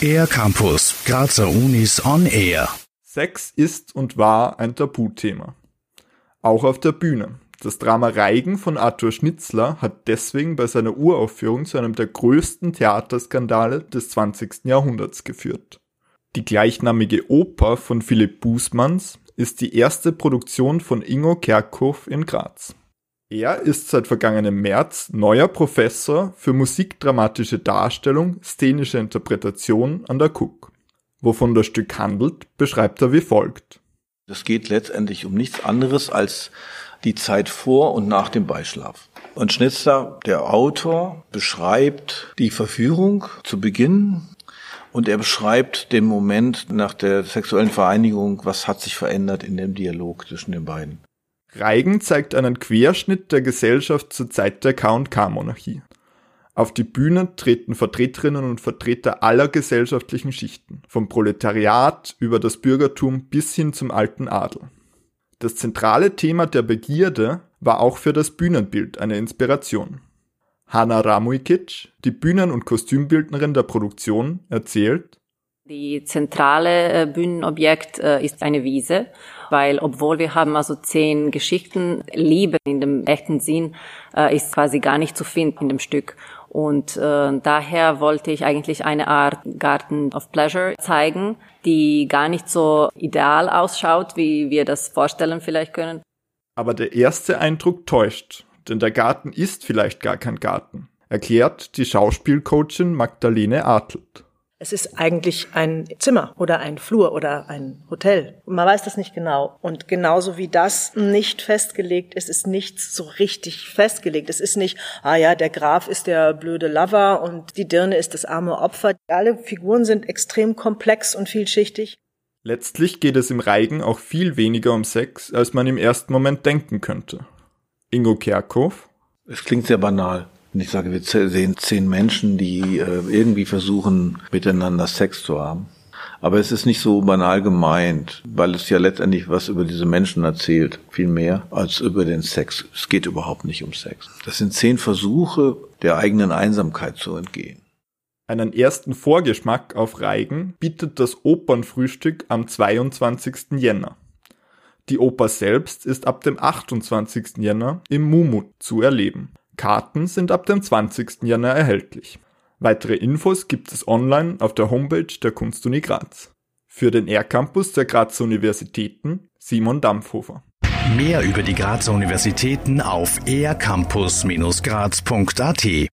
Air Campus, Grazer Unis on Air. Sex ist und war ein Tabuthema. Auch auf der Bühne. Das Drama Reigen von Arthur Schnitzler hat deswegen bei seiner Uraufführung zu einem der größten Theaterskandale des 20. Jahrhunderts geführt. Die gleichnamige Oper von Philipp Bußmanns ist die erste Produktion von Ingo Kerkhoff in Graz. Er ist seit vergangenem März neuer Professor für musikdramatische Darstellung, szenische Interpretation an der KUK. Wovon das Stück handelt, beschreibt er wie folgt. Es geht letztendlich um nichts anderes als die Zeit vor und nach dem Beischlaf. Und Schnitzler, der Autor, beschreibt die Verführung zu Beginn und er beschreibt den Moment nach der sexuellen Vereinigung, was hat sich verändert in dem Dialog zwischen den beiden. Reigen zeigt einen Querschnitt der Gesellschaft zur Zeit der K&K-Monarchie. Auf die Bühne treten Vertreterinnen und Vertreter aller gesellschaftlichen Schichten, vom Proletariat über das Bürgertum bis hin zum alten Adel. Das zentrale Thema der Begierde war auch für das Bühnenbild eine Inspiration. Hanna Ramujkic, die Bühnen- und Kostümbildnerin der Produktion, erzählt, die zentrale äh, Bühnenobjekt äh, ist eine Wiese, weil obwohl wir haben also zehn Geschichten, Liebe in dem echten Sinn äh, ist quasi gar nicht zu finden in dem Stück. Und äh, daher wollte ich eigentlich eine Art Garden of Pleasure zeigen, die gar nicht so ideal ausschaut, wie wir das vorstellen vielleicht können. Aber der erste Eindruck täuscht, denn der Garten ist vielleicht gar kein Garten, erklärt die Schauspielcoachin Magdalene Adelt. Es ist eigentlich ein Zimmer oder ein Flur oder ein Hotel. Man weiß das nicht genau. Und genauso wie das nicht festgelegt ist, ist nichts so richtig festgelegt. Es ist nicht, ah ja, der Graf ist der blöde Lover und die Dirne ist das arme Opfer. Alle Figuren sind extrem komplex und vielschichtig. Letztlich geht es im Reigen auch viel weniger um Sex, als man im ersten Moment denken könnte. Ingo Kerkhoff? Es klingt sehr banal. Und ich sage, wir sehen zehn Menschen, die äh, irgendwie versuchen, miteinander Sex zu haben. Aber es ist nicht so banal gemeint, weil es ja letztendlich was über diese Menschen erzählt, viel mehr als über den Sex. Es geht überhaupt nicht um Sex. Das sind zehn Versuche, der eigenen Einsamkeit zu entgehen. Einen ersten Vorgeschmack auf Reigen bietet das Opernfrühstück am 22. Jänner. Die Oper selbst ist ab dem 28. Jänner im Mumut zu erleben. Karten sind ab dem 20. Januar erhältlich. Weitere Infos gibt es online auf der Homepage der Kunstuni Graz. Für den R-Campus der Grazer Universitäten Simon Dampfhofer. Mehr über die Grazer Universitäten auf ercampus-graz.at